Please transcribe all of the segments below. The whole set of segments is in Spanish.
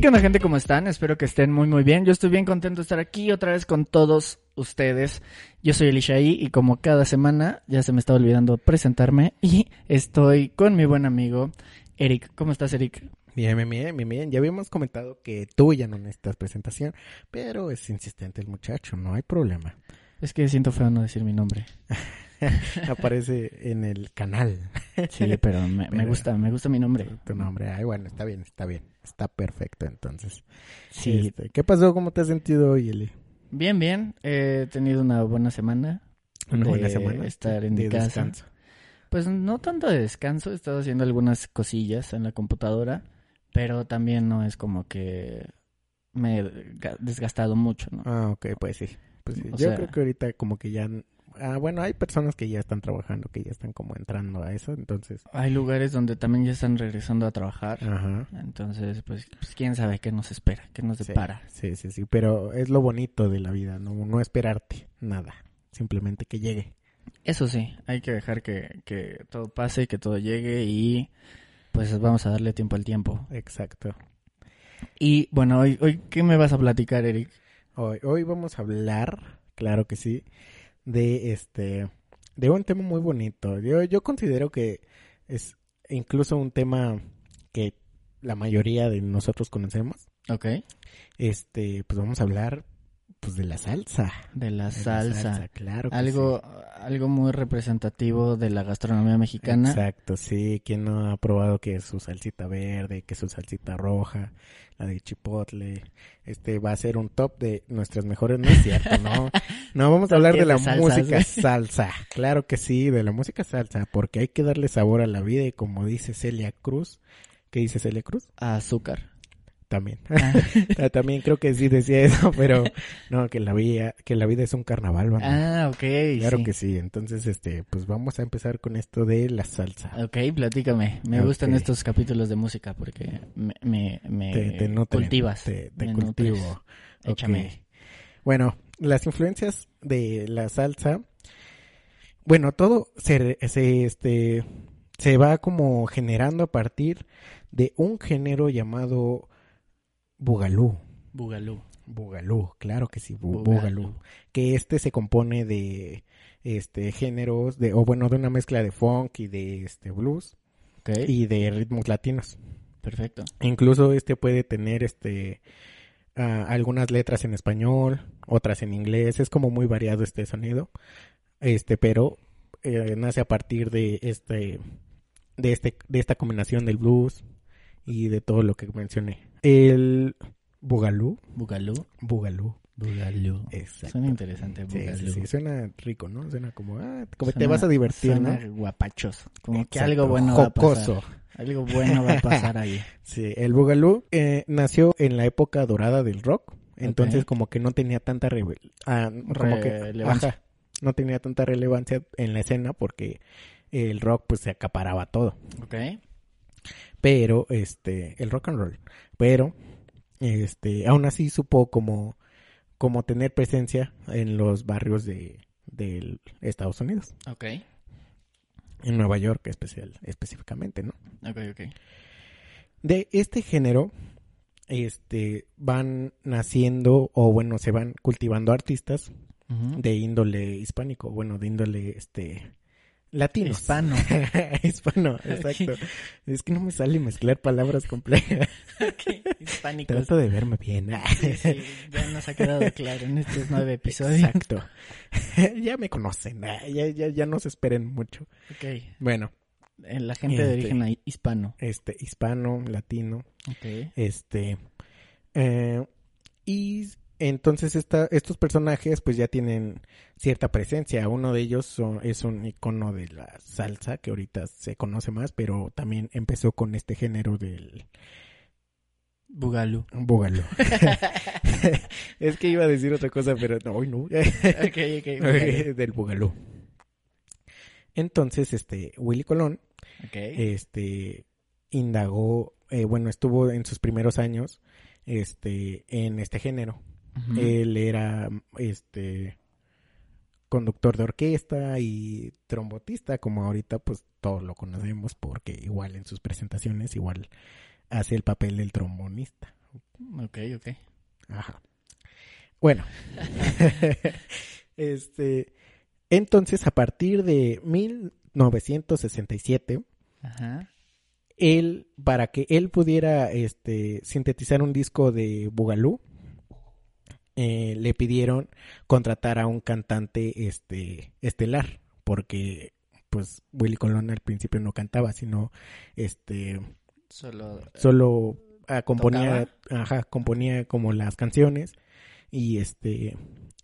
¿qué onda gente? ¿Cómo están? Espero que estén muy muy bien. Yo estoy bien contento de estar aquí otra vez con todos ustedes. Yo soy Elishaí y como cada semana ya se me estaba olvidando presentarme y estoy con mi buen amigo Eric. ¿Cómo estás, Eric? Bien, bien, bien, bien. Ya habíamos comentado que tú ya no necesitas presentación, pero es insistente el muchacho, no hay problema. Es que siento feo no decir mi nombre. Aparece en el canal. Sí, pero me, gusta, me gusta mi nombre. Tu nombre, ay, bueno, está bien, está bien. Está perfecto, entonces. Sí, Este, ¿Qué pasó? ¿Cómo te has sentido hoy, Eli? bien, bien. He tenido una buena semana. Una de buena semana. estar en de mi casa. descanso. Pues no tanto de descanso, he estado haciendo algunas cosillas en la computadora, pero también no es como que me he ga- desgastado mucho, ¿no? Ah, ok, pues sí. Pues sí. Yo sea- creo que ahorita como que ya... Ah, bueno, hay personas que ya están trabajando, que ya están como entrando a eso, entonces... Hay lugares donde también ya están regresando a trabajar, Ajá. entonces pues, pues, quién sabe qué nos espera, qué nos Sí, depara. Sí, sí, sí, pero es lo bonito de la vida, no, no esperarte nada, simplemente que llegue. Eso sí, hay que dejar que, que todo pase, que todo llegue y pues vamos a darle tiempo al tiempo. Exacto. Y bueno, hoy, hoy ¿qué me vas a platicar, Eric? Hoy, hoy vamos a hablar, claro que sí, de este, de un tema muy bonito. Yo, yo considero que es incluso un tema que la mayoría de nosotros conocemos. Ok. Este, pues vamos a hablar, pues de la salsa. De la De la salsa. claro. que Algo, algo muy representativo de la gastronomía mexicana. Exacto, sí. ¿Quién no ha probado que su salsita verde, que su salsita roja, la de chipotle? Este va a ser un top de nuestras mejores, no es cierto, ¿no? No, vamos a hablar de 10 la salsas, música salsa. Claro que sí, de la música salsa, porque hay que darle sabor a la vida y como dice Celia Cruz, ¿qué dice Celia Cruz? Azúcar. También. Ah, También creo que sí decía eso, pero no, que la vida, que la vida es un carnaval, ¿verdad? Ah, ok. Claro sí. que sí. Entonces, este, pues vamos a empezar con esto de la salsa. Ok, platícame. Me gustan estos capítulos de música porque me, me, me te, te nutren, cultivas. Te, te me cultivo. Échame. Bueno, las influencias de la salsa. Bueno, todo se, se, este, se va como generando a partir de un género llamado bugalú. Bugalú. Bugalú, claro que sí, bu- Bugalú. bugalú. Que este se compone de este géneros de o bueno, de una mezcla de funk y de este blues y de ritmos latinos. perfecto. Incluso este puede tener este algunas letras en español, otras en inglés, es como muy variado este sonido. Este, pero eh, nace a partir de este de este de esta combinación del blues y de todo lo que mencioné. El bugalú, Bugalú. bugalú, Bugalú. exacto. Suena interesante, Bugalú. sí, sí, suena rico, ¿no? Suena como, ah, como te vas a divertir, suena ¿no? guapachoso. Como que algo bueno va a jocoso. pasar. Algo bueno va a pasar ahí. Sí, el Boogaloo eh, nació en la época dorada del rock, entonces como que no tenía tanta reve- ah, como que- Relevancia. ajá, no tenía tanta relevancia en la escena porque el rock pues se acaparaba todo, Ok. Pero este el rock and roll, pero este aún así supo como como tener presencia en los barrios de del Estados Unidos, Ok. en Nueva York especial específicamente, ¿no? Ok, ok. De este género, este, van naciendo, o bueno, se van cultivando artistas de índole hispánico, bueno, de índole, este, latino. Hispano. Hispano, exacto. Es que no me sale mezclar palabras complejas. Ok, Hispánicos. Trato de verme bien. Sí, sí, ya nos ha quedado claro en estos nueve episodios. Exacto. ya me conocen, ah, ya, ya, ya no se esperen mucho. Ok. Bueno, Eh, La gente de Este. origen hispano. este, hispano, latino, Ok. Este. eh, y entonces esta, estos personajes pues ya tienen cierta presencia. Uno de ellos son- es un icono de la salsa que ahorita se conoce más, pero también empezó con este género del Bugalú. búgalo. es que iba a decir otra cosa, pero no, hoy no. Ok, ok. Bugalú. del bugalú. Entonces, este, Willy Colón este indagó, eh, bueno, estuvo en sus primeros años este en este género. Él era este conductor de orquesta y trombotista, como ahorita pues todos lo conocemos porque igual en sus presentaciones igual hace el papel del trombonista Ok, ok. Ajá. Bueno. este. Entonces, a partir de 1967, Ajá. él, para que él pudiera este, sintetizar un disco de Bugalú, eh, le pidieron contratar a un cantante este, estelar, porque pues Willy Colón al principio no cantaba, sino este Solo. solo ah, componía, ajá, componía como las canciones y este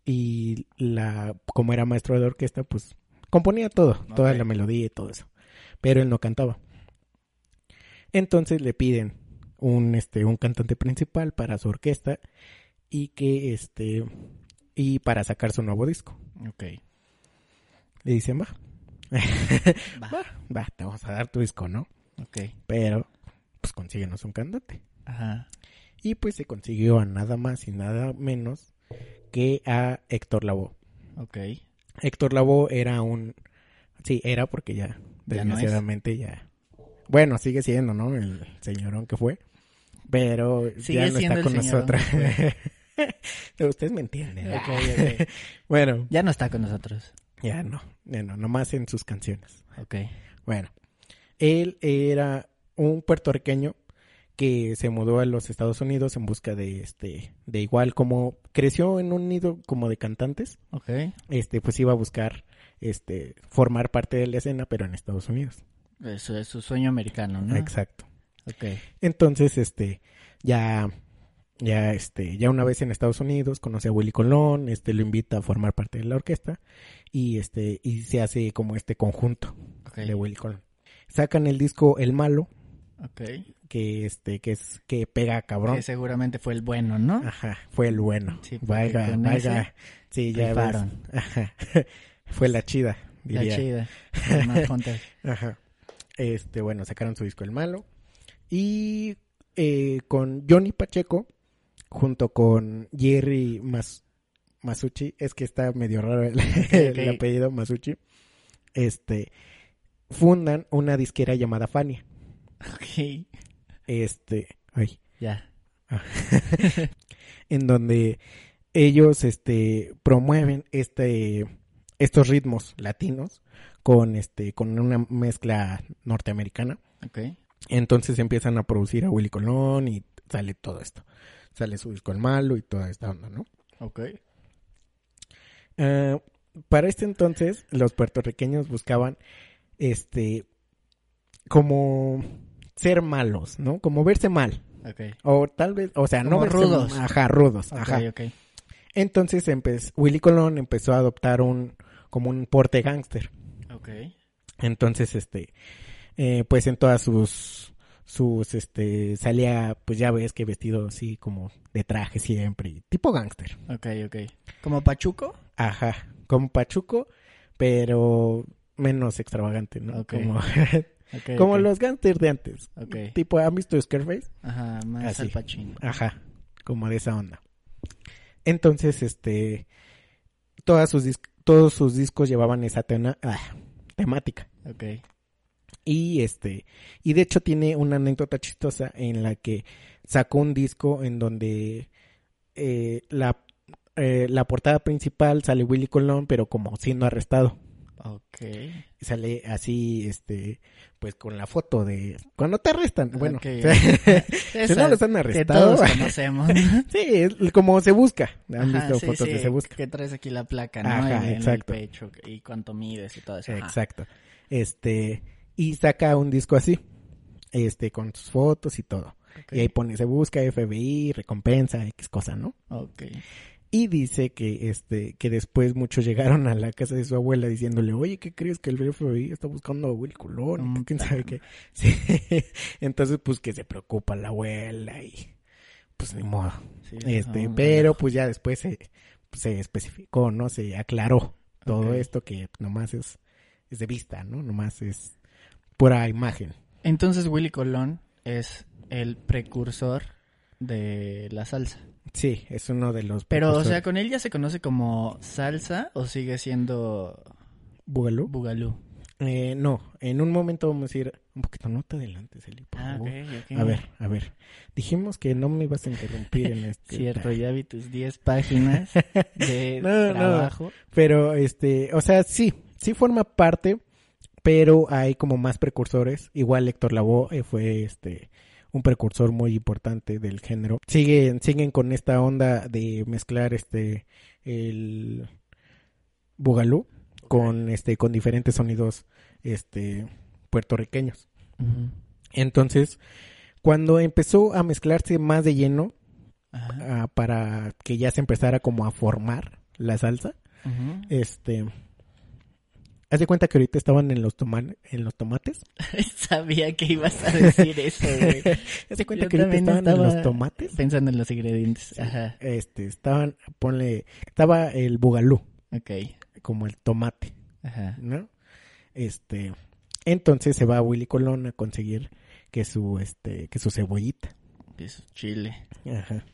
y la como era maestro de orquesta, pues componía todo, toda la melodía y todo eso, pero él no cantaba. Entonces le piden un este un cantante principal para su orquesta y que este y para sacar su nuevo disco. Ok. Le dicen, "Va, Va. va, va, te vamos a dar tu disco, ¿no?" Ok. Pero pues consíguenos un cantante. Ajá. Y pues se consiguió a nada más y nada menos que a Héctor Lavoe. Ok. Héctor Lavoe era un... Sí, era porque ya, Ya no es. desgraciadamente ya... Bueno, sigue siendo, ¿no? El señorón que fue. Pero Sigue ya no está con nosotros. Ustedes me entienden. Bueno, Ya no está con nosotros. ya no, ya no, nomás en sus canciones. Ok. Bueno, él era un puertorriqueño que se mudó a los Estados Unidos en busca de este de igual como creció en un nido como de cantantes, Ok. este pues iba a buscar este formar parte de la escena pero en Estados Unidos. Eso es su sueño americano, ¿no? Exacto. Ok. Entonces, este ya ya este ya una vez en Estados Unidos conoce a Willy Colón, este lo invita a formar parte de la orquesta y este y se hace como este conjunto de Willy Colón. Sacan el disco El Malo que este que es que pega cabrón. Que seguramente fue el bueno, ¿no? Ajá, fue el bueno. Sí, vaya, vaya. Sí, ya ves. Ajá. fue la chida, La diría. chida. Más Hunter. Ajá. Este, bueno, sacaron su disco El Malo y eh, con Johnny Pacheco junto con Jerry Mas Masucci, es que está medio raro el, apellido Masucci. Este fundan una disquera llamada Fania. Ok. Este, ay, Ya. en donde ellos este promueven este estos ritmos latinos con este con una mezcla norteamericana Ok. entonces empiezan a producir a Willy Colón y sale todo esto sale su disco el malo y toda esta onda no Ok. Eh, para este entonces los puertorriqueños buscaban este como ser malos no como verse mal Ok. o tal vez o sea no verse rudos. ajá rudos Ok, ajá ok. Entonces empezó, Willy Colón empezó a adoptar un como un porte gángster. Ok. Entonces, este, eh, pues en todas sus sus este salía, pues ya ves que vestido así como de traje siempre, tipo gángster. Ok, ok. ¿Como Pachuco? Ajá, como pachuco, pero menos extravagante, ¿no? Como como los gángsters de antes. Tipo, ¿han visto Scarface? Ajá, más Así. al Pacino. Ajá, como de esa onda. Entonces, este, todas sus todos sus discos llevaban esa tena- ah, temática. Ok. Y este, y de hecho tiene una anécdota chistosa en la que sacó un disco en donde eh, la, eh, la portada principal sale Willy Colón, pero como siendo arrestado. Ok. Sale así, este, pues con la foto de cuando te arrestan. Bueno, Ok. si no los han que arrestado. todos conocemos. Sí, es como se busca. ¿Han Ajá, visto sí, fotos sí, de se busca? Que traes aquí la placa, ¿no? Ajá, en, en exacto. el pecho y cuánto mides y todo eso. Ajá. Exacto. Este, y saca un disco así, este, con sus fotos y todo. Y ahí pone, se busca FBI, recompensa, X cosa, ¿no? Ok. Y dice que, este, que después muchos llegaron a la casa de su abuela diciéndole, oye, ¿qué crees que el FBI está buscando a Will Colón? Mm, ¿Quién sabe qué? Sí. Entonces, pues que se preocupa la abuela y, pues ni modo. Sí, Este, no, pero pues ya después se, se especificó, ¿no? Se aclaró todo esto que nomás es, es de vista, ¿no? Nomás es pura imagen. Entonces Willy Colón es el precursor de la salsa. Sí, es uno de los... Pero, o sea. ¿con él ya se conoce como salsa o sigue siendo Bugalú. bugalú? Eh, no, en un momento vamos a ir un poquito, no te adelantes, Eli, por Ah, favor. A ver, a ver. Dijimos que no me ibas a interrumpir en este. Cierto, ya vi tus 10 páginas de No, no. trabajo. Pero, este, o sea, sí, sí forma parte, pero hay como más precursores. Igual Héctor Lavoe eh, fue, este, un precursor muy importante del género. Siguen, siguen con esta onda de mezclar, este, el bugalú con, este, con diferentes sonidos, este, puertorriqueños. Entonces, cuando empezó a mezclarse más de lleno, ah, para que ya se empezara como a formar la salsa, este, haz de cuenta que ahorita estaban en los toma- en los tomates. Sabía que ibas a decir eso, güey. Haz de cuenta Yo que ahorita estaban en los tomates. Pensando en los ingredientes. Ajá. Este, estaban, ponle, estaba el bugalú, Ok. como el tomate, Ajá. ¿no? Este, entonces se va a Willy Colón a conseguir que su, este, que su cebollita. Eso, chile. Ajá.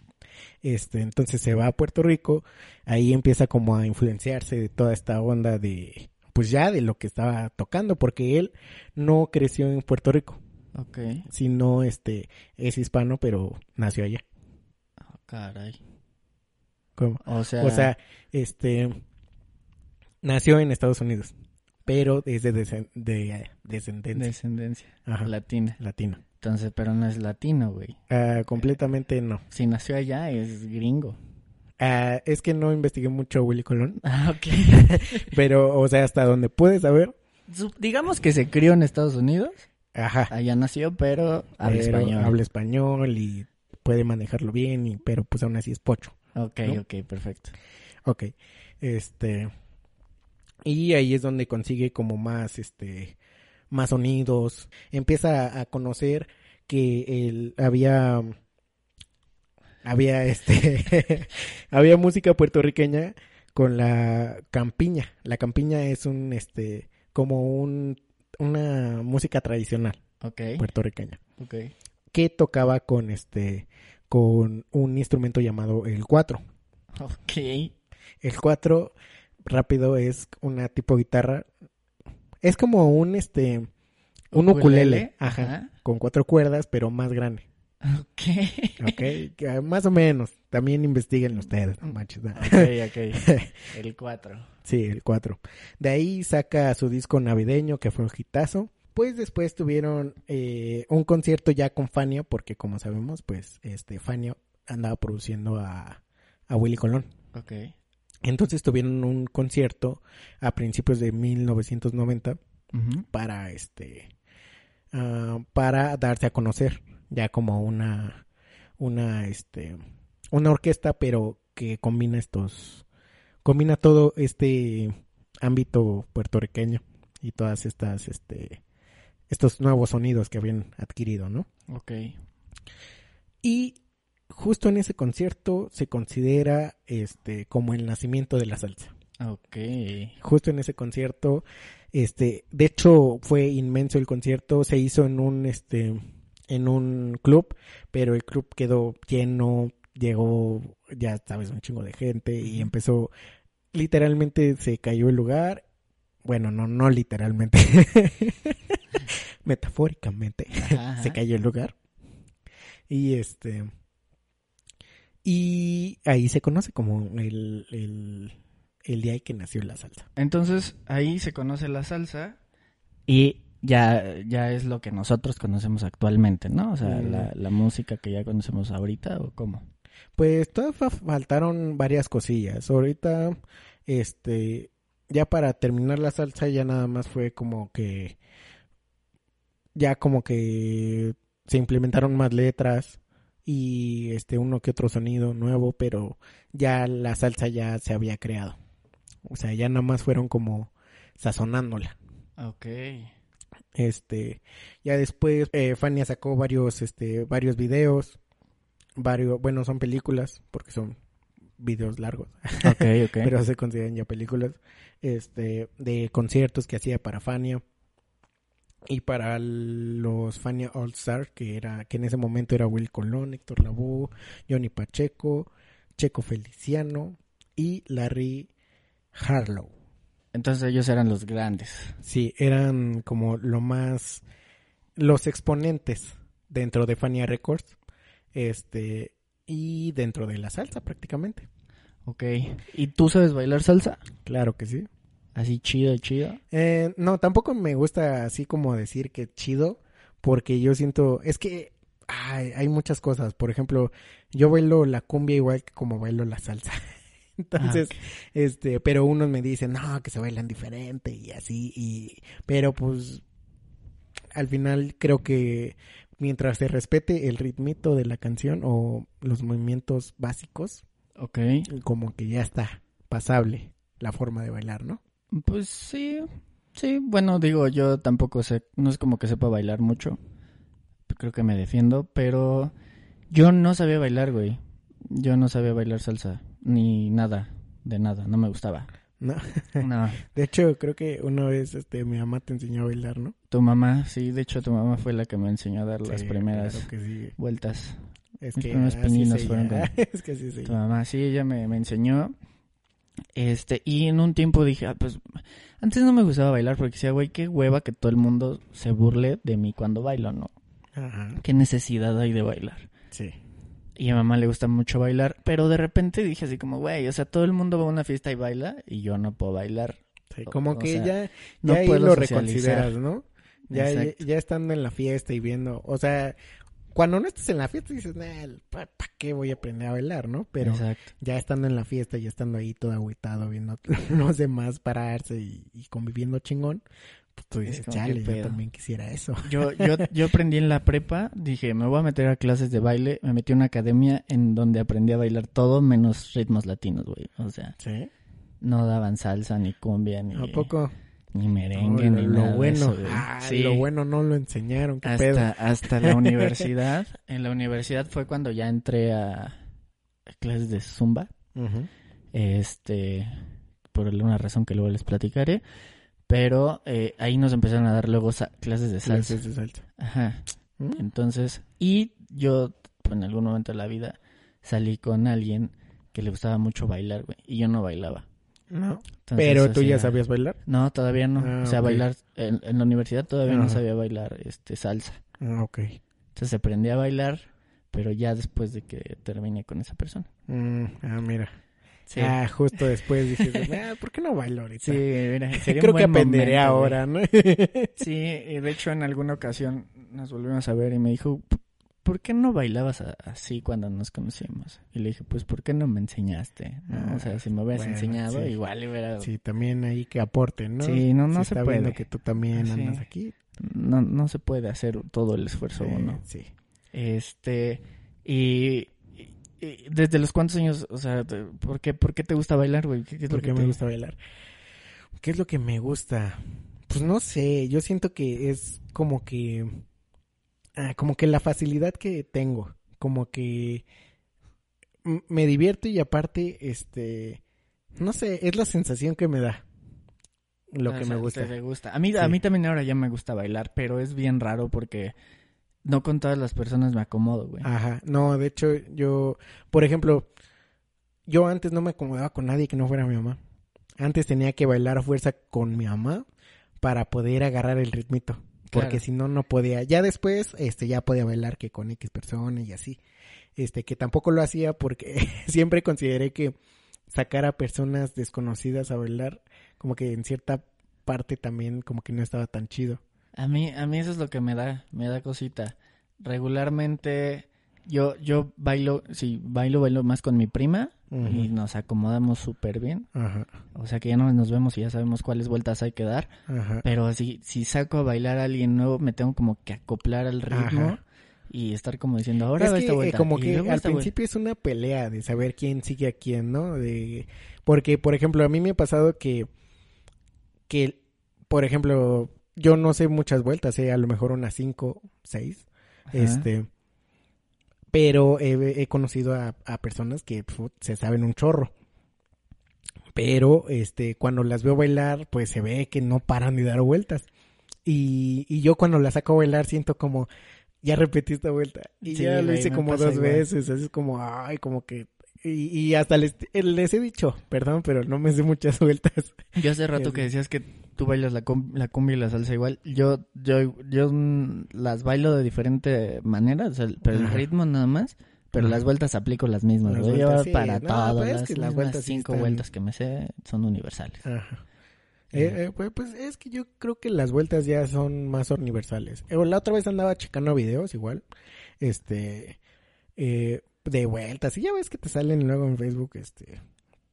Este, entonces se va a Puerto Rico, ahí empieza como a influenciarse de toda esta onda de, pues ya de lo que estaba tocando, porque él no creció en Puerto Rico, Ok. sino este, es hispano, pero nació allá. Oh, caray. ¿Cómo? O sea, O sea, este, nació en Estados Unidos, pero es de, descendencia descendencia ajá, latina. latina. Entonces, pero no es latino, güey. Ah, completamente no. Si nació allá, es gringo. Ah, es que no investigué mucho a Willy Colón, Ah, ok. pero, o sea, hasta donde pude saber, Digamos que se crió en Estados Unidos. ajá, Allá nació, pero habla pero español. habla español y puede manejarlo bien, y, pero pues aún así es pocho. Ok, ¿no? ok, perfecto. Ok, este, y ahí es donde consigue como más, este, más sonidos, empieza a, a conocer que él había, había, este, había música puertorriqueña con la campiña. La campiña es un, este, como un, una música tradicional puertorriqueña. ok. que tocaba con este con un instrumento llamado el cuatro. Ok. El cuatro rápido es una tipo guitarra. Es como un este un ukulele, ajá, Ajá. con cuatro cuerdas, pero más grande. Ok. ¿Ok? Que, más o menos. También investiguen ustedes, no manches. Ok, ok. El 4. Sí, el 4. De ahí saca su disco navideño, que fue un hitazo. Pues después tuvieron eh, un concierto ya con Fania, porque como sabemos, pues este Fania andaba produciendo a, a Willy Colón. Ok. Entonces tuvieron un concierto a principios de 1990 Ujú. para este ah, para darse a conocer ya como una una este una orquesta pero que combina estos combina todo este ámbito puertorriqueño y todas estas este estos nuevos sonidos que habían adquirido, ¿no? Ok. Y justo en ese concierto se considera este como el nacimiento de la salsa. Ok. justo en ese concierto, este, de hecho fue inmenso el concierto, se hizo en un, este, en un club, pero el club quedó lleno, llegó, ya sabes, un chingo de gente y empezó, literalmente se cayó el lugar, bueno, no, no literalmente, metafóricamente, Ajá, se cayó el lugar. Y este, y ahí se conoce como el, el, el día en que nació la salsa. Entonces, ahí se conoce la salsa y ya, ya es lo que nosotros conocemos actualmente, ¿no? O sea, Mm. la, la música que ya conocemos ahorita o cómo. Pues todavía fa- faltaron varias cosillas. Ahorita, este, ya para terminar la salsa ya nada más fue como que, ya como que se implementaron más letras y este uno que otro sonido nuevo, pero ya la salsa ya se había creado. O sea, ya nada más fueron como sazonándola. Ok. Este, ya después eh, Fania sacó varios, este, varios videos, varios, bueno, son películas porque son videos largos, pero se consideran ya películas, este, de conciertos que hacía para Fania y para los Fania All Star que era, que en ese momento era Will Colón, Héctor Lavoe, Johnny Pacheco, Checo Feliciano y Larry Harlow. Entonces ellos eran los grandes. Sí, eran como lo más los exponentes dentro de Fania Records, este y dentro de la salsa prácticamente. Ok. ¿Y tú sabes bailar salsa? Claro que sí. Así chido, chido. Eh, no, tampoco me gusta así como decir que chido, porque yo siento, es que ay, hay muchas cosas. Por ejemplo, yo bailo la cumbia igual que como bailo la salsa. Entonces, Ah, este, pero unos me dicen, no, que se bailan diferente y así, y, pero pues, al final creo que mientras se respete el ritmito de la canción o los movimientos básicos, Ok. como que ya está pasable la forma de bailar, ¿no? Pues sí. Sí, bueno, digo, yo tampoco sé, no es como que sepa bailar mucho. Creo que me defiendo, pero yo no sabía bailar, güey. Yo no sabía bailar salsa, ni nada, de nada, no me gustaba. No. No, De hecho, creo que una vez este mi mamá te enseñó a bailar, ¿no? tu mamá, sí, de hecho tu mamá fue la que me enseñó a dar las Sí, primeras claro que sí. vueltas. Es Mis que primeros pininos fueron de- Es que se Tu mamá, sí, ella me, me enseñó. Este, y en un tiempo dije, ah, pues, antes no me gustaba bailar porque decía, güey, qué hueva que todo el mundo se burle de mí cuando bailo, ¿no? Ajá. ¿Qué necesidad hay de bailar? Sí. Y a mamá le gusta mucho bailar, pero de repente dije así como, güey, o sea, todo el mundo va a una fiesta y baila y yo no puedo bailar. Sí, O- como o que ya, ya No ahí puedo lo socializar. reconsideras, ¿no? Ya, ya, estando en la fiesta y viendo, o sea, cuando no estás en la fiesta dices, ¿para qué voy a aprender a bailar, no? Pero Exacto. ya estando en la fiesta y estando ahí todo agüitado viendo los demás pararse y, y conviviendo chingón, tú Es dices, ¿qué chale, yo también quisiera eso. Yo, yo, yo aprendí en la prepa, dije, me voy a meter a clases de baile, me metí a una academia en donde aprendí a bailar todo menos ritmos latinos, güey. O sea, ¿Sí? no daban salsa, ni cumbia, ni, ¿A poco? ni merengue, No, ni lo, nada lo de bueno, eso, ah, Sí. lo bueno no lo enseñaron, qué pedo. hasta, hasta la universidad. En la universidad fue cuando ya entré a a clases de zumba. Este, por alguna razón que luego les platicaré. Pero eh, ahí nos empezaron a dar luego clases de salsa. Clases de salsa. Ajá. ¿Mm? Entonces, y yo pues, en algún momento de la vida salí con alguien que le gustaba mucho bailar, güey, y yo no bailaba. No. Entonces, Pero tú ya sabías bailar. No, todavía no. Ah, o sea, bailar en, en la universidad todavía no sabía bailar este salsa. Ah, ok. Entonces aprendí a bailar, pero ya después de que terminé con esa persona. Mm, ah, mira. Sí. Ah, justo después dije, ah, ¿por qué no bailo ahorita? Sí, mira, sería Creo un que buen aprenderé momento, güey. ahora, ¿no? Sí, y de hecho en alguna ocasión nos volvimos a ver y me dijo, ¿por qué no bailabas así cuando nos conocimos? Y le dije, pues, ¿por qué no me enseñaste? ¿no? O sea, si me hubieras Bueno, enseñado, sí. igual hubiera... sí, también ahí que aporten, ¿no? Sí, no, no Si se está viendo puede. que tú también Sí. andas aquí. No, no se puede hacer todo el esfuerzo eh, uno. Sí. Este, y desde los cuántos años, o sea, ¿por qué, por qué te gusta bailar, güey? ¿Qué, qué es lo ¿Por que qué me te- gusta bailar? ¿Qué es lo que me gusta? Pues no sé, yo siento que es como que... ah, como que la facilidad que tengo, como que me divierto y aparte, este... No sé, es la sensación que me da. Lo O que sea, me gusta. te- gusta. A mí, a mí también ahora ya me gusta bailar, pero es bien raro porque no con todas las personas me acomodo, güey. Ajá, no, de hecho yo, por ejemplo, yo antes no me acomodaba con nadie que no fuera mi mamá. Antes tenía que bailar a fuerza con mi mamá para poder agarrar el ritmito, porque Claro. si no no podía. Ya después este ya podía bailar que con X personas y así. Este que tampoco lo hacía porque siempre consideré que sacar a personas desconocidas a bailar como que en cierta parte también como que no estaba tan chido. A mí, a mí eso es lo que me da, me da cosita. Regularmente yo, yo bailo, sí, bailo, bailo más con mi prima y nos acomodamos súper bien. Ajá, O sea que ya no nos vemos y ya sabemos cuáles vueltas hay que dar. ajá. Pero si, si saco a bailar a alguien nuevo, me tengo como que acoplar al ritmo y estar como diciendo, ahora es que esta eh, vuelta. como que al vuelta. principio es una pelea de saber quién sigue a quién, ¿no? De porque por ejemplo, a mí me ha pasado que que por ejemplo, yo no sé muchas vueltas, sé a lo mejor unas cinco, seis, Ajá. este pero he, he conocido a, a personas que pf, se saben un chorro. Pero este cuando las veo bailar, pues se ve que no paran de dar vueltas. Y, y yo cuando las saco a bailar siento como ya repetí esta vuelta y Sí, ya lo hice como dos igual. veces, así es como ay, como que Y, y hasta les, les he dicho, perdón, pero no me sé muchas vueltas. Yo hace rato que decías que tú bailas la, la cumbia y la salsa igual. Yo, yo, yo mm, las bailo de diferente manera, o sea, pero el ritmo nada más. Pero las vueltas aplico las mismas. Las vueltas, sí. para No, todas pues es las, que las mismas vueltas sí cinco vueltas que me sé son universales. Ajá. Eh, eh, pues, pues es que yo creo que las vueltas ya son más universales. Eh, la otra vez andaba checando videos igual, este, de vueltas. Y ya ves que te salen luego en Facebook, este,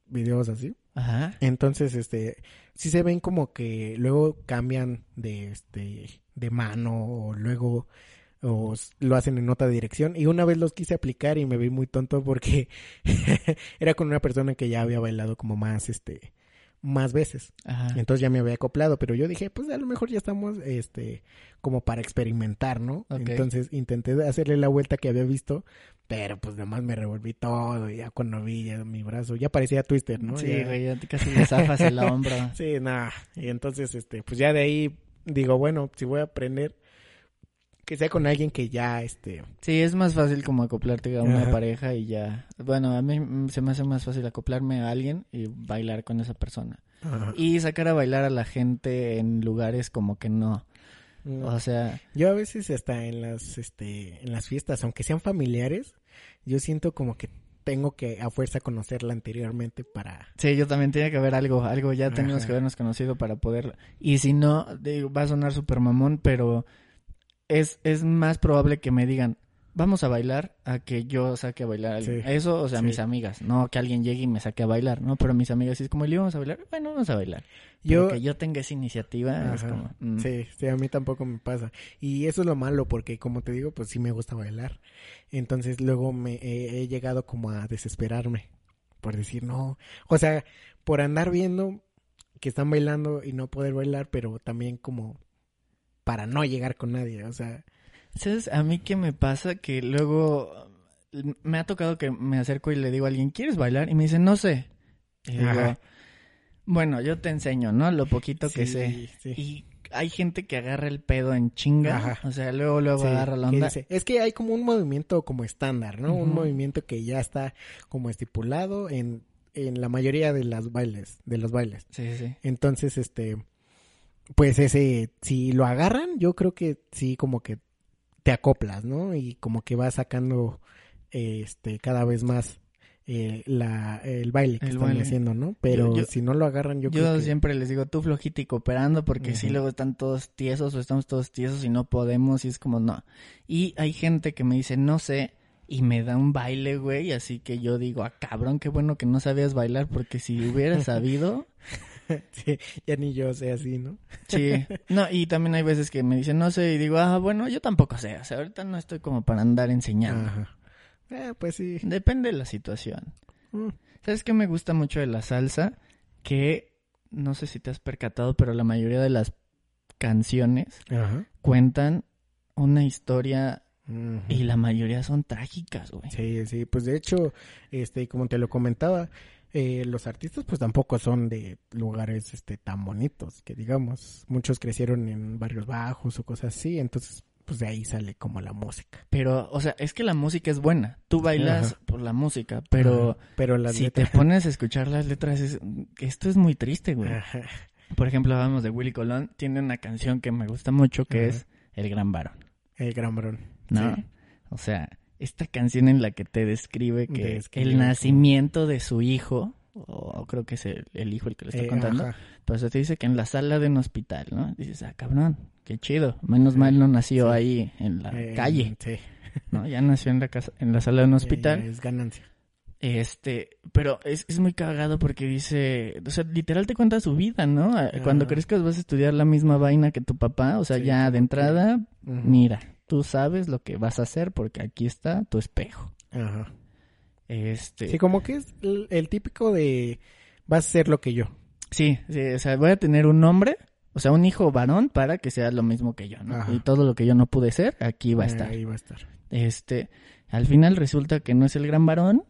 videos así. Ajá. Entonces, este, sí se ven como que luego cambian de, este, de mano o luego o lo hacen en otra dirección. Y una vez los quise aplicar y me vi muy tonto porque era con una persona que ya había bailado como más, este, más veces. Ajá. Entonces ya me había acoplado, pero yo dije, pues a lo mejor ya estamos, este, como para experimentar, ¿no? Entonces intenté hacerle la vuelta que había visto, pero pues nomás me revolví todo y ya cuando vi ya mi brazo, ya parecía Twister, ¿no? Sí, Ya- güey, ya casi le zafas el hombro. Sí, nada. Y entonces, este, pues ya de ahí digo, bueno, si voy a aprender, que sea con alguien que ya, este, Sí, es más fácil como acoplarte a una Ajá. pareja y ya. Bueno, a mí se me hace más fácil acoplarme a alguien y bailar con esa persona. Y sacar a bailar a la gente en lugares como que no. Mm. O sea, yo a veces hasta en las, este, en las fiestas, aunque sean familiares, yo siento como que tengo que a fuerza conocerla anteriormente para, sí, yo también tenía que haber algo, algo ya teníamos Ajá. que habernos conocido para poder. Y si no, digo, va a sonar súper mamón, pero es, es más probable que me digan, vamos a bailar, a que yo saque a bailar a alguien. Sí. Eso, o sea, Sí. mis amigas, no que alguien llegue y me saque a bailar, ¿no? Pero mis amigas sí es como, ¿le vamos a bailar? Bueno, vamos a bailar. yo, Pero que yo tenga esa iniciativa es como... mm. Sí, sí, a mí tampoco me pasa. Y eso es lo malo porque, como te digo, pues sí me gusta bailar. Entonces luego me he, he llegado como a desesperarme por decir no. O sea, por andar viendo que están bailando y no poder bailar, pero también como para no llegar con nadie. O sea, ¿Sabes? A mí qué me pasa que luego mm, me ha tocado que me acerco y le digo a alguien, ¿quieres bailar? Y me dice, no sé. Y digo, bueno, yo te enseño, ¿no? Lo poquito que sé. sí. Y hay gente que agarra el pedo en chinga. Ajá. O sea, luego, luego Sí, agarra la que onda. Es que hay como un movimiento como estándar, ¿no? Un movimiento que ya está como estipulado en, en la mayoría de las bailes, de los bailes. Sí, sí. Entonces, este, pues ese, si lo agarran, yo creo que sí, como que te acoplas, ¿no? Y como que vas sacando, este, cada vez más eh, la, el baile que El están baile. haciendo, ¿no? Pero yo- si no lo agarran, yo, Yo, creo que... siempre les digo, tú flojito y cooperando, porque si luego están todos tiesos o estamos todos tiesos y no podemos, y es como no. Y hay gente que me dice, no sé, y me da un baile, güey, así que yo digo, ah, cabrón, qué bueno que no sabías bailar, porque si hubieras sabido, Sí, ya ni yo sé así, ¿no? sí. No, y también hay veces que me dicen, no sé, y digo, ah, bueno, yo tampoco sé, o sea, ahorita no estoy como para andar enseñando. Ajá. Eh, pues sí. Depende de la situación. Mm. ¿Sabes qué me gusta mucho de la salsa? Que no sé si te has percatado, pero la mayoría de las canciones Ajá. cuentan una historia y la mayoría son trágicas, güey. Sí, sí, pues de hecho, este, como te lo comentaba, eh, los artistas pues tampoco son de lugares, este, tan bonitos, que digamos, muchos crecieron en barrios bajos o cosas así, entonces, pues de ahí sale como la música. Pero, o sea, es que la música es buena. Tú bailas Ajá. por la música, pero Ajá, pero las si letras- te pones a escuchar las letras, es... esto es muy triste, güey. Ajá. Por ejemplo, hablamos de Willy Colón, tiene una canción que me gusta mucho que es El Gran Varón, El gran varón. ¿no? Sí. O sea, esta canción en la que te describe que Describe el nacimiento de su hijo, o creo que es el, el hijo el que le está Eh, contando, ajá. pues te dice que en la sala de un hospital, ¿no? Dices, ah, cabrón, qué chido. Menos mal no nació Sí. ahí en la Eh, calle, Sí. ¿no? Ya nació en la casa, en la sala de un hospital. Eh, es ganancia. Este, pero es, es muy cagado porque dice, o sea, literal te cuenta su vida, ¿no? Eh, Cuando Ajá. crezcas vas a estudiar la misma vaina que tu papá, o sea, Sí, ya de entrada, mira, tú sabes lo que vas a hacer porque aquí está tu espejo. Ajá. Este, Sí, como que es el, el típico de vas a ser lo que yo. sí, sí, o sea, voy a tener un hombre, o sea, un hijo varón para que sea lo mismo que yo, ¿no? Ajá. Y todo lo que yo no pude ser, aquí va a estar. Ahí va a estar. Este, al final resulta que no es el gran varón,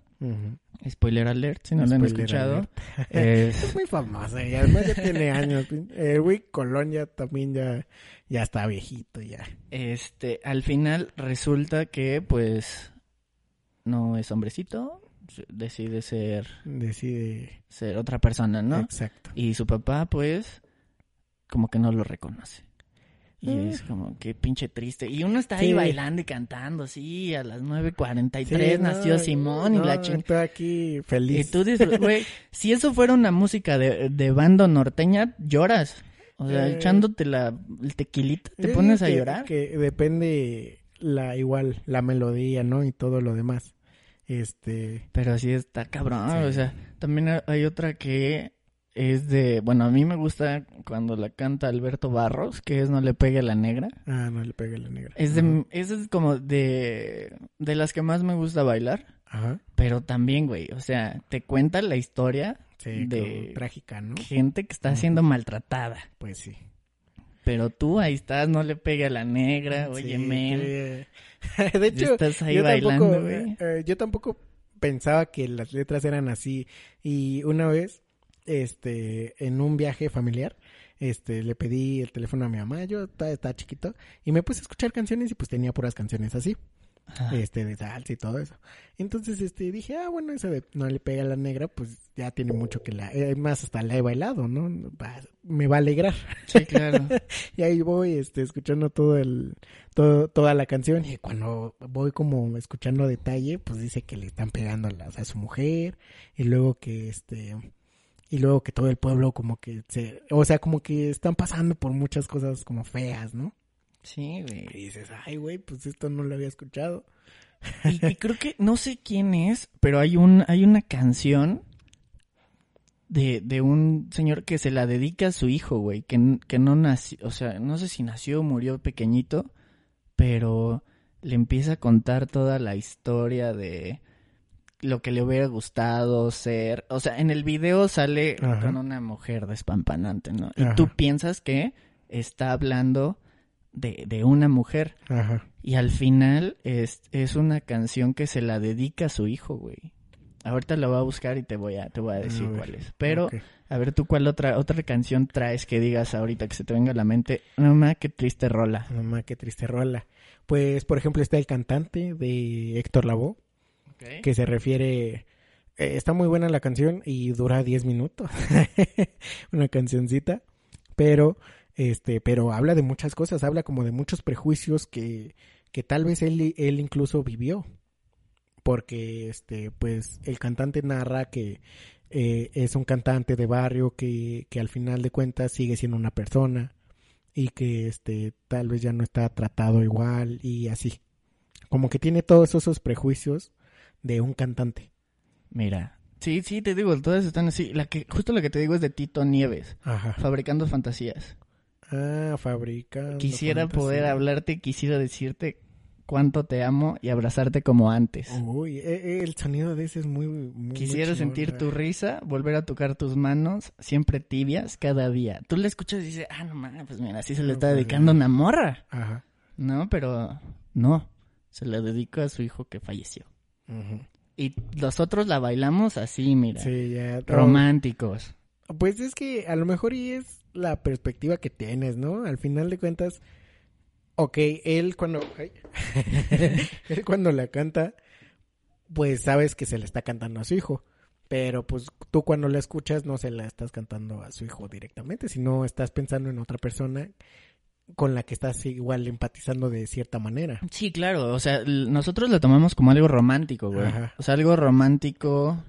Spoiler alert, si no lo han escuchado. Es- muy famosa y además ya tiene años. El Wick Colón ya también ya, ya está viejito ya. Este, al final resulta que, pues, no es hombrecito, decide ser, Decide. ser otra persona, ¿no? Exacto. Y su papá, pues, como que no lo reconoce. Y Mm. es como que pinche triste. Y uno está ahí Sí. bailando y cantando, sí, a las 9.43 Sí, nació no, Simón y la chingada. Estoy aquí Y feliz. tú disfrutas, güey, si eso fuera una música de, de banda norteña, lloras. O sea, Eh. echándote la, el tequilita, te pones a que- llorar. Que depende la igual la melodía, ¿no? Y todo lo demás. Este, Pero sí está cabrón, Sí. o sea, también ha- hay otra que es de, bueno, a mí me gusta cuando la canta Alberto Barros, que es No le pegue a la negra. ah, no le pegué la negra. Es de, esa es como de, de las que más me gusta bailar, Ajá. pero también, güey, o sea, te cuenta la historia Sí, de trágica, ¿no? gente que está siendo maltratada. Pues sí. Pero tú ahí estás, no le pegue a la negra, oye, Sí, men. que- De hecho, estás ahí yo bailando, tampoco, eh, yo tampoco pensaba que las letras eran así. Y una vez, este, en un viaje familiar, este, le pedí el teléfono a mi mamá, yo estaba, chiquito, y me puse a escuchar canciones y pues tenía puras canciones así, Ajá. este, de salsa y todo eso. Entonces, este, dije, ah, bueno, eso de no le pega a la negra, pues ya tiene mucho que la, eh, más hasta la he bailado, ¿no? Va- me va a alegrar. Sí, claro. Y ahí voy, este, escuchando todo el, todo, toda la canción. Y cuando voy como escuchando detalle, pues dice que le están pegando a, las- a su mujer. Y luego que, este, y luego que todo el pueblo como que se, o sea, como que están pasando por muchas cosas como feas, ¿no? Sí, güey. Y dices, ay, güey, pues esto no lo había escuchado. Y, y creo que no sé quién es, pero hay un hay una canción de, de un señor que se la dedica a su hijo, güey, que, que no nació, o sea, no sé si nació o murió pequeñito, pero le empieza a contar toda la historia de lo que le hubiera gustado ser, o sea, en el video sale Ajá. con una mujer despampanante, ¿no? Y Ajá. tú piensas que está hablando de, de una mujer. Ajá. Y al final es, es una canción que se la dedica a su hijo, güey. Ahorita la voy a buscar y te voy a, te voy a decir A cuál es. Pero, a ver tú cuál otra, otra canción traes que digas ahorita que se te venga a la mente. No ma, qué triste rola. Mamá, qué triste rola. Pues, por ejemplo, está el cantante de Héctor Lavoe, que se refiere... eh, está muy buena la canción y dura 10 minutos. Una cancioncita. Pero, este, pero habla de muchas cosas, habla como de muchos prejuicios que, que tal vez él, él incluso vivió. Porque, este, pues, el cantante narra que eh, es un cantante de barrio que, que al final de cuentas sigue siendo una persona y que, este, tal vez ya no está tratado igual y así. Como que tiene todos esos prejuicios de un cantante. Mira. Sí, sí, te digo, todas están así. La que, justo lo que te digo es de Tito Nieves, Ajá. Fabricando Fantasías. Ah, fabrica. Quisiera poder hablarte, quisiera decirte cuánto te amo y abrazarte como antes. Uy, e- e- el sonido de ese es muy. muy muy Quisiera sentir güey. tu risa, volver a tocar tus manos, siempre tibias, cada día. Tú le escuchas y dices, ah, no mames, pues mira, así se le No, está pues, dedicando una morra. Ajá. No, pero no, se le dedica a su hijo que falleció. Y nosotros la bailamos así, mira, Sí, ya. románticos. Pues es que a lo mejor y es la perspectiva que tienes, ¿no? Al final de cuentas, ok, él cuando, él cuando la canta, pues sabes que se le está cantando a su hijo, pero pues tú cuando la escuchas no se la estás cantando a su hijo directamente, sino estás pensando en otra persona con la que estás igual empatizando de cierta manera. Sí, claro, o sea, nosotros lo tomamos como algo romántico, güey. Ajá. O sea, algo romántico,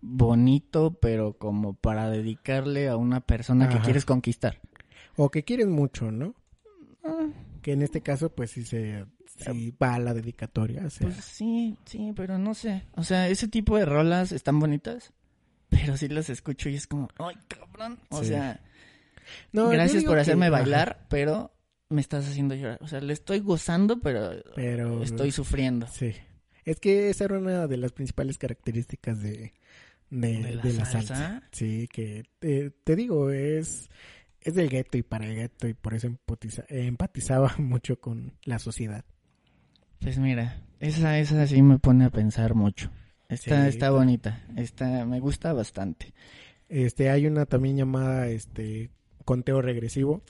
bonito, pero como para dedicarle a una persona que quieres conquistar. O que quieres mucho, ¿no? Ah, Que en este caso, pues sí se sí va a la dedicatoria. o sea, Pues sí, sí, pero no sé. O sea, ese tipo de rolas están bonitas, pero sí las escucho y es como, ay, cabrón. O Sí. sea, no, gracias por que- hacerme ajá, bailar, pero me estás haciendo llorar. O sea, le estoy gozando, pero, pero estoy sufriendo. Sí. Es que esa era una de las principales características de, de, ¿De la de la salsa? salsa. Sí, que te, te digo, es, es del gueto y para el gueto y por eso empatiza- empatizaba mucho con la sociedad. Pues mira, esa, esa sí me pone a pensar mucho. Está, Sí. está bonita, está, me gusta bastante. Este, hay una también llamada, este, conteo regresivo.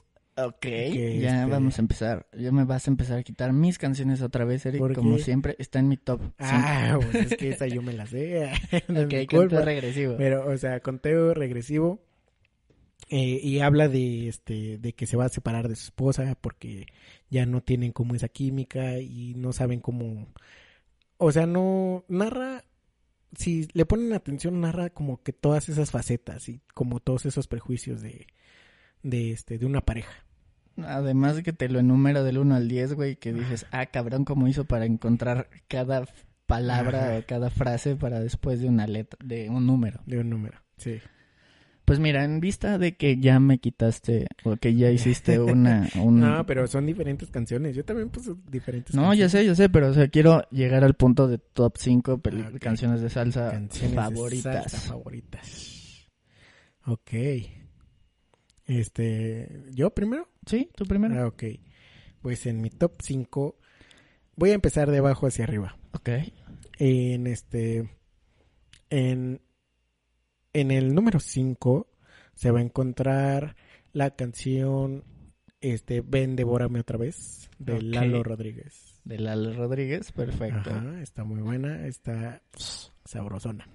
Ok, Que, ya este- vamos a empezar. Ya me vas a empezar a quitar mis canciones otra vez, Eric. ¿Por Como qué? siempre, está en mi top. Ah, pues es que esa yo me la sé. No ok, conteo regresivo. Pero, o sea, conteo regresivo. eh, y habla de este de que se va a separar de su esposa porque ya no tienen como esa química y no saben cómo o sea no narra si le ponen atención narra como que todas esas facetas y como todos esos prejuicios de de este de una pareja Además de que te lo enumera del 1 al 10, güey, que dices, ah, cabrón, ¿cómo hizo para encontrar cada palabra o cada frase para después de una letra, de un número? de un número sí Pues mira, en vista de que ya me quitaste o que ya hiciste una... un- no pero son diferentes canciones yo también puse diferentes No, ya sé, ya sé, pero o sea, quiero llegar al punto de top 5 Ah, ok. canciones de salsa canciones de favoritas. salsa favoritas. Ok. Este, ¿yo primero? ¿Sí? ¿Tú primero? Ah, ok. Pues en mi top 5 voy a empezar de abajo hacia arriba. Ok. En este en en el número 5 se va a encontrar la canción este Ven devórame otra vez de. Lalo Rodríguez. De Lalo Rodríguez, perfecto. Ajá, está muy buena, está sabrosona.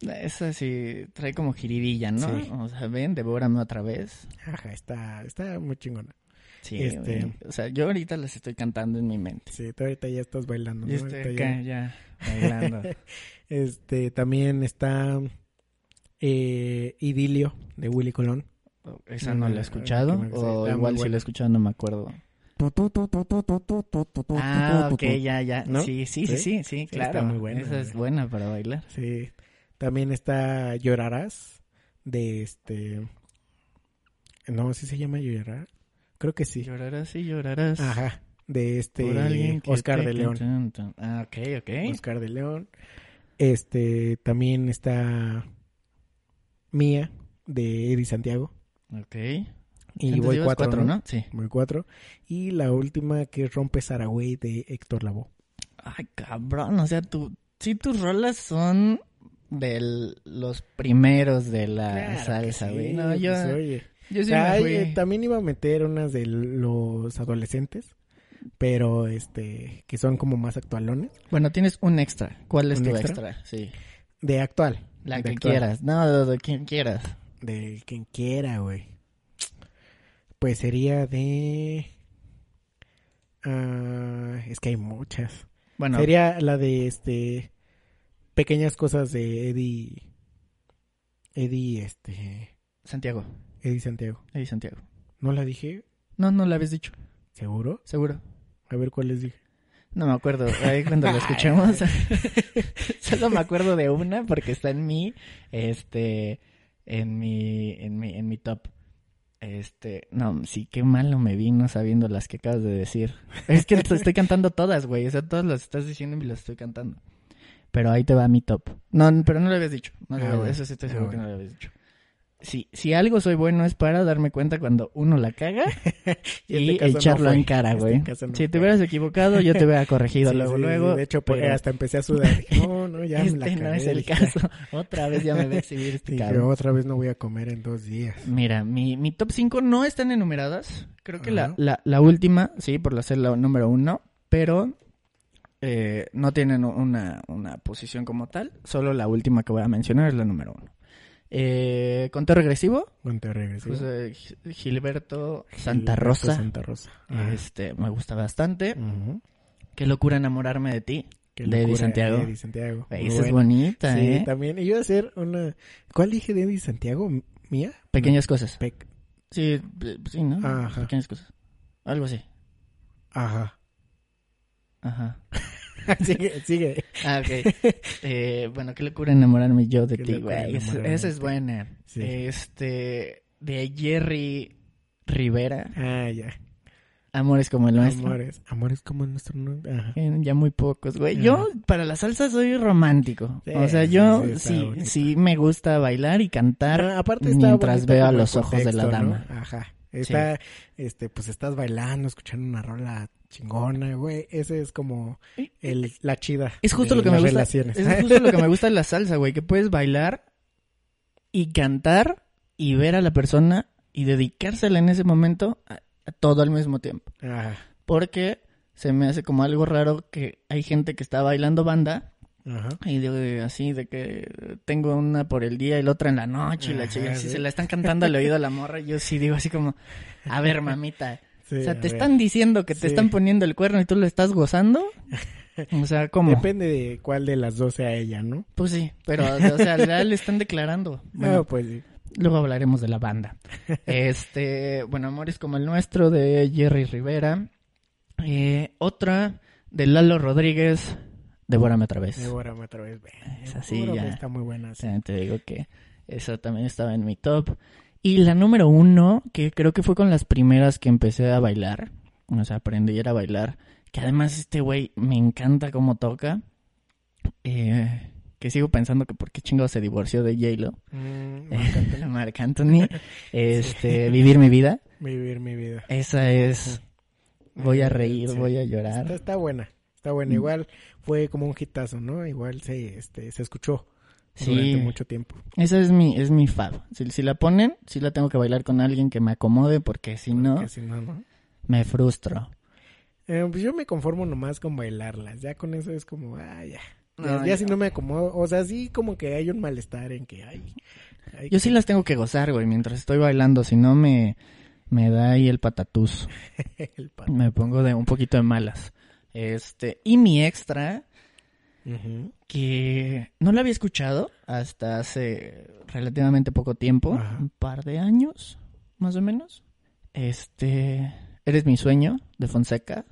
Esa sí trae como giridilla, ¿no? Sí. O sea, ven, devórame otra vez. Ajá, está está muy chingona. Sí, Este- güey. O sea, yo ahorita las estoy cantando en mi mente. Sí, tú ahorita ya estás bailando, ¿no? Yo estoy acá ya bailando. Este, también está eh, Idilio de Willy Colón. Esa no la he Ah, escuchado. sí, O igual si la he escuchado no me acuerdo. Ah, ok, ya, ya. ¿No? Sí, sí, sí, Sí. sí, claro. está muy buena, Esa es buena para bailar. Sí. También está Llorarás de este No, ¿sí se llama Llorar? Creo que sí. Llorarás y llorarás. Ajá, de este Oscar de León. Ah, ok, ok. Oscar de León. Este también está Mía de Eddie Santiago. Ok. Y voy cuatro, cuatro, ¿no? ¿no? Sí. Muy cuatro. Y la última que es Rompe Saragüey de Héctor Lavoe. Ay, cabrón, o sea, tú, sí tus rolas son de los primeros de la Claro salsa, sí, güey. No, pues, yo, oye. Yo sí Ay, me fui. eh, también iba a meter unas de los adolescentes, pero este, que son como más actualones. Bueno, tienes un extra. ¿Cuál es ¿Un tu extra? extra? Sí. De actual. La de que actual. quieras. No, de quien quieras. De quien quiera, güey. Pues sería de... ah, es que hay muchas. Bueno, Sería la de este... Pequeñas cosas de Eddie... Eddie, este... Santiago. Eddie Santiago. Eddie Santiago. ¿No la dije? No, no la habías dicho. ¿Seguro? Seguro. A ver cuál les dije. No me acuerdo. Ahí cuando lo escuchemos. Solo me acuerdo de una porque está en mi, este, en mi, en mi, en mi top. Este, no, sí, qué malo me vino sabiendo las que acabas de decir. Es que estoy cantando todas, güey. O sea, todas las estás diciendo y las estoy cantando. Pero ahí te va mi top. No, pero no lo habías dicho. No lo Ah, bueno. Eso sí estoy Ah, seguro que no lo habías dicho. Si, si algo soy bueno es para darme cuenta cuando uno la caga Y y este no echarlo en cara, este güey. no si te hubieras equivocado, yo te hubiera corregido Sí, luego, sí, luego. De hecho, pues, pero hasta empecé a sudar. No, no, ya me la este no cagué, es el caso. Otra vez ya me va a exhibir este cabrón. otra vez no voy a comer en dos días. Mira, mi, mi top 5 no están enumeradas. Creo que la, la, la última, sí, por la ser la número uno, pero eh, no tienen una, una posición como tal. Solo la última que voy a mencionar es la número uno. Eh, conteo regresivo, Cuento regresivo. pues, eh, Gi- Gilberto Santa Gilberto Rosa. Santa Rosa. Ajá. Este, me gusta bastante. Qué locura enamorarme de ti. Qué de Eddie Santiago. Eddie Santiago. Esa es buena. bonita, Sí, ¿eh? también. Y yo iba a hacer una... ¿Cuál dije de Eddie Santiago? ¿Mía? Pequeñas cosas. Pec- Sí, eh, sí, ¿no? Ajá. Pequeñas cosas. Algo así. Ajá. Ajá. sigue, sigue. Ah, ok. Eh, bueno, qué locura enamorarme yo de ti, güey. Esa es buena. Sí. Este, de Jerry Rivera. Ah, ya. Amores como el nuestro. Amores. Amores como nuestro... ¿no? Ajá. Eh, Ya muy pocos, güey. Ajá. Yo, para la salsa, soy romántico. Sí, o sea, yo sí, sí, me gusta bailar y cantar. Ah, aparte está mientras veo a el los ojos de la dama. Ajá. Está, este, pues estás bailando, escuchando una rola chingona, güey. Ese es como el, la chida. Es justo de lo que me gusta. relaciones. Es justo lo que me gusta de la salsa, güey. Que puedes bailar y cantar y ver a la persona y dedicársela en ese momento. todo al mismo tiempo. Ajá. Porque se me hace como algo raro que hay gente que está bailando banda Ajá. y de, así de que tengo una por el día y la otra en la noche y la chica sí. se la están cantando al oído a la morra yo sí digo así como, a ver mamita, Sí, o sea, te ver. están diciendo que te Sí. están poniendo el cuerno y tú lo estás gozando. O sea, ¿cómo? Depende de cuál de las dos sea ella, ¿no? Pues sí, pero o sea, ya le están declarando. Bueno, pues sí. Luego hablaremos de la banda. Este, bueno, Amores como el nuestro de Jerry Rivera. Eh, otra de Lalo Rodríguez, Devórame otra vez. Devórame otra vez. Es así, ya. Está muy buena. sí. Te digo que eso también estaba en mi top. Y la número uno, que creo que fue con las primeras que empecé a bailar. O sea, aprendí a bailar. Que además este güey me encanta cómo toca. Eh, que sigo pensando que por qué chingado se divorció de J-Lo. Mm, Eh, Marc Anthony. Este, Vivir mi vida. Vivir mi vida. Esa es. Voy a reír, Sí. voy a Está, llorar. está buena. Está buena. Mm. Igual fue como un hitazo, ¿no? Igual se, este, se escuchó Sí. durante mucho tiempo. Esa es mi, es mi fab. Si, si la ponen, sí la tengo que bailar con alguien que me acomode, porque si no, Porque si no, no. me frustro. Eh, pues yo me conformo nomás con bailarlas. Ya con eso es como, ah, ya. Ya, No, ya si no me acomodo. O sea, sí como que hay un malestar en que hay. hay Yo sí las tengo que gozar, güey, mientras estoy bailando. Si no, me, me da ahí el patatús. el. Me pongo de un poquito de malas. Este, y mi extra, Ujú. Que no la había escuchado hasta hace relativamente poco tiempo, Ajá. un par de años, más o menos. Este, Eres mi sueño, de Fonseca.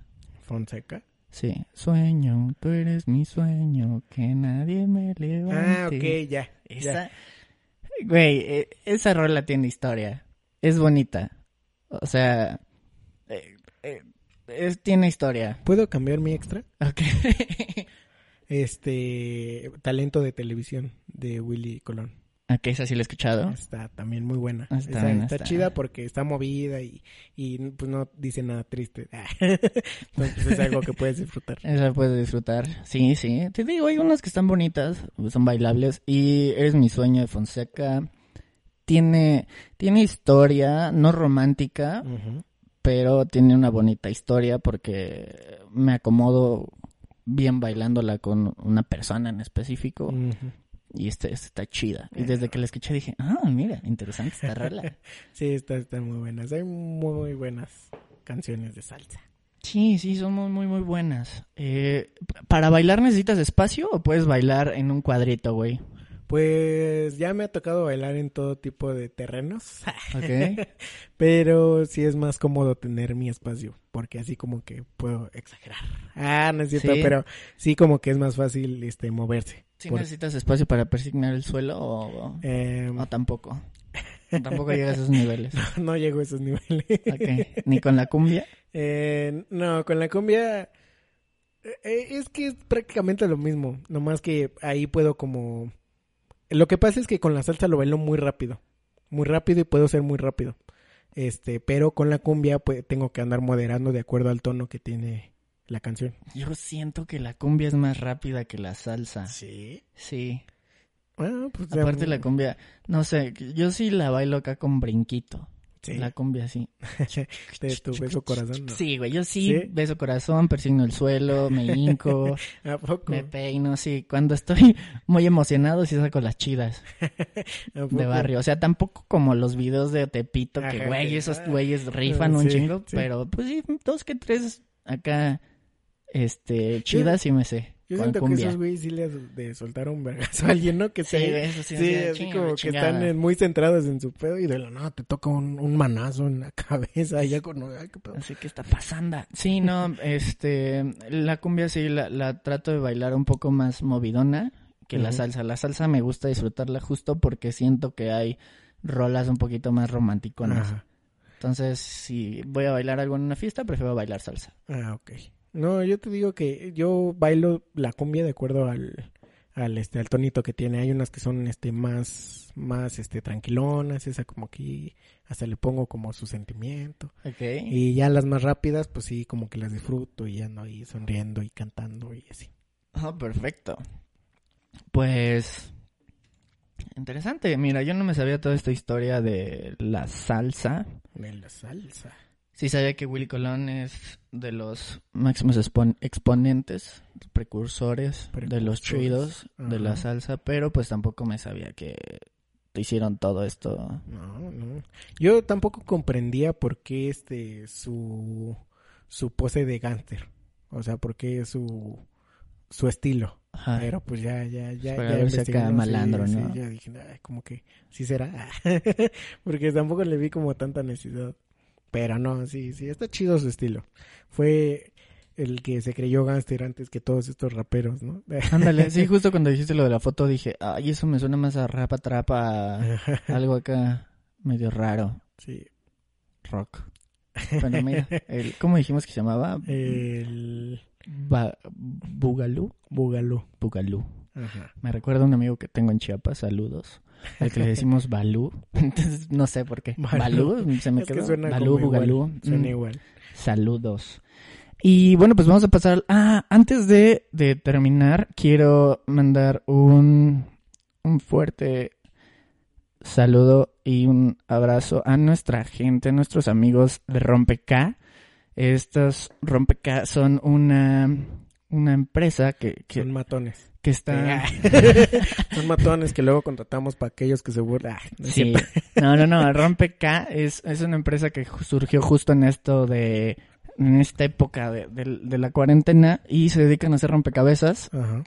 Fonseca. Sí, sueño, tú eres mi sueño, que nadie me levante. Ah, ok, ya. ya. Esa, güey, eh, esa rola tiene historia. Es bonita. O sea, eh, eh, es- tiene historia. ¿Puedo cambiar mi extra? Ok. Este, talento de televisión de Willy Colón. ok, esa sí la he escuchado. Está también muy buena. Está Está, buena, está está. chida porque está movida y, y pues no dice nada triste. Entonces es algo que puedes disfrutar. Esa puedes disfrutar. Sí, sí. Te digo, hay unas que están bonitas, son bailables. Y Eres mi sueño de Fonseca. Tiene, tiene historia, no romántica, pero tiene una bonita historia porque me acomodo bien bailándola con una persona en específico y este, esta está chida. Y desde que la escuché dije, ah, mira, interesante esta rola. Sí, está, están muy buenas. Hay muy buenas canciones de salsa. Sí, sí, son muy, muy, muy buenas. Eh, ¿Para bailar necesitas espacio o puedes bailar en un cuadrito, güey? Pues ya me ha tocado bailar en todo tipo de terrenos, Ok. pero sí es más cómodo tener mi espacio, porque así como que puedo exagerar. Ah, no es cierto, Sí. pero sí como que es más fácil este moverse. ¿Sí Por- necesitas espacio para persignar el suelo o, Em, o tampoco? Tampoco llegas a esos niveles. no llego a esos niveles. Ok. ¿Ni con la cumbia? Eh, no, con la cumbia eh, eh, es que es prácticamente lo mismo, nomás que ahí puedo como... Lo que pasa es que con la salsa lo bailo muy rápido, muy rápido y puedo ser muy rápido. Este, pero con la cumbia pues tengo que andar moderando de acuerdo al tono que tiene la canción. Yo siento que la cumbia es más rápida que la salsa. Sí. Sí. Ah, pues Aparte la cumbia, no sé, yo sí la bailo acá con brinquito. Sí. La cumbia sí. de tu beso corazón. ¿no? Sí, güey, yo sí, ¿Sí? beso corazón, persigno el suelo, me hinco, ¿A poco? me peino, sí. Cuando estoy muy emocionado sí saco las chidas ¿A de barrio. O sea, tampoco como los videos de Tepito, que güey, esos ah, güeyes rifan un chingo, pero pues sí, dos que tres acá, este, chidas sí me sé. Yo con siento cumbia. que esos güeyes sí le de soltar un vergazo a alguien, ¿no? Que Sí, eso sí, Sí, sí, así chinga, como que están en- muy centrados en su pedo y de la nada te toca un, un manazo en la cabeza ya con... Ay, qué pedo. Así que está pasando. Sí, no, este, la cumbia sí la, la trato de bailar un poco más movidona que la salsa. La salsa me gusta disfrutarla justo porque siento que hay rolas un poquito más romanticonas. Ajá. Entonces, si voy a bailar algo en una fiesta, prefiero bailar salsa. Ah, ok. No, yo te digo que yo bailo la cumbia de acuerdo al, al, este, al tonito que tiene. Hay unas que son, este, más, más, este, tranquilonas. Esa como que hasta le pongo como su sentimiento. Ok. Y ya las más rápidas, pues sí, como que las disfruto y ando ahí sonriendo y cantando y así. Oh, perfecto. Pues, interesante. Mira, yo no me sabía toda esta historia de la salsa. De la salsa. Sí sabía que Willy Colón es de los máximos expon- exponentes, precursores, de los chidos, de la salsa, pero pues tampoco me sabía que te hicieron todo esto. No, no. Yo tampoco comprendía por qué este su su pose de gánster. O sea, por qué su su estilo. Ajá. Pero pues ya ya ya Para ya acá sí, malandro, sí, ¿no? ya dije, "Ay, como que sí será. Porque tampoco le vi como tanta necesidad. Pero no, sí, sí está chido su estilo. Fue el que se creyó gánster antes que todos estos raperos, ¿no? Ándale, sí, justo cuando dijiste lo de la foto dije, ay, eso me suena más a rapa trapa, algo acá medio raro, sí. rock. Pero mira, el, ¿cómo dijimos que se llamaba? El Ba- Bugalú. Bugalú. Bugalú. Ajá. Me recuerda a un amigo que tengo en Chiapas, saludos, al que le decimos Balú. Entonces, no sé por qué. Balú. Balú, se me Es que quedó. suena Balú, Bugalú. Suena Mm, igual. Saludos. Y bueno, pues vamos a pasar. Ah, antes de, de terminar, quiero mandar un, un fuerte saludo y un abrazo a nuestra gente, a nuestros amigos de Rompeca. Estos Rompeca son una, una empresa que, que, Son matones. que está. Son matones que luego contratamos para aquellos que se burlan. Ah, no Sí. No, no, no. Rompeca es, es una empresa que surgió justo en esto de. En esta época de, de- de la cuarentena y se dedican a hacer rompecabezas Ajá.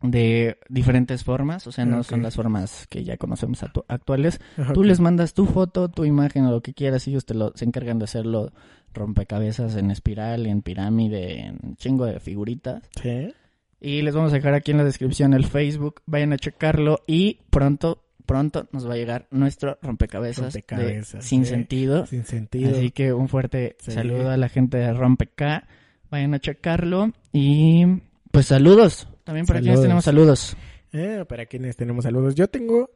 de diferentes formas. O sea, no son las formas que ya conocemos actu- actuales. Tú les mandas tu foto, tu imagen o lo que quieras y ellos te lo, se encargan de hacerlo rompecabezas en espiral, en pirámide, en chingo de figuritas. Sí. Y les vamos a dejar aquí en la descripción el Facebook. Vayan a checarlo y pronto, pronto nos va a llegar nuestro rompecabezas, de sin sí. sentido. Sin sentido. Así que un fuerte Sí. saludo a la gente de Rompeca. Vayan a checarlo y pues saludos. También para quienes tenemos saludos. Eh, para quienes tenemos saludos. Yo tengo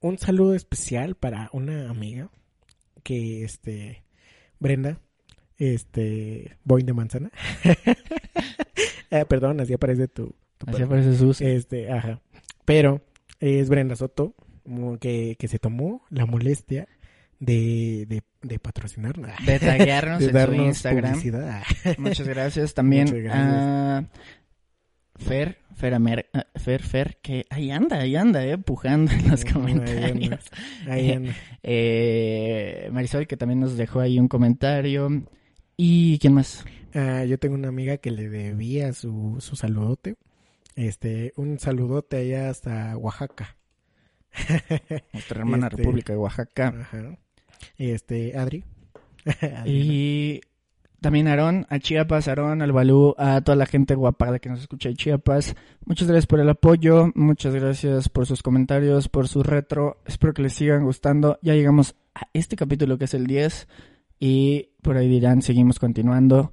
un saludo especial para una amiga que, este, Brenda, este, Boing de Manzana. Eh, perdón, así aparece tu, tu Así aparece Sus. Este, ajá. Pero es Brenda Soto que, que se tomó la molestia de, de, de patrocinarnos. De taguearnos de en su Instagram. publicidad. Muchas gracias. También Muchas gracias. a Fer, Fer, Amer- ah, Fer, Fer, que ahí anda, ahí anda, eh, pujando en los Ahí anda. comentarios. Ahí anda. Eh, Marisol, que también nos dejó ahí un comentario. ¿Y quién más? Ah, yo tengo una amiga que le debía su, su saludote. Este, un saludote allá hasta Oaxaca. Nuestra hermana Este, República de Oaxaca. Ajá. Este, Adri. Y también Aarón, a Chiapas, Aarón, al Balú, a toda la gente guapada que nos escucha de Chiapas. Muchas gracias por el apoyo, muchas gracias por sus comentarios, por su retro. Espero que les sigan gustando. Ya llegamos a este capítulo que es el 10 y por ahí dirán, seguimos continuando.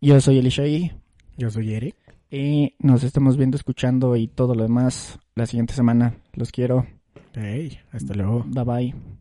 Yo soy Elishai Yo soy Eric. y nos estamos viendo, escuchando y todo lo demás la siguiente semana. Los quiero. Hey, hasta luego. Bye bye.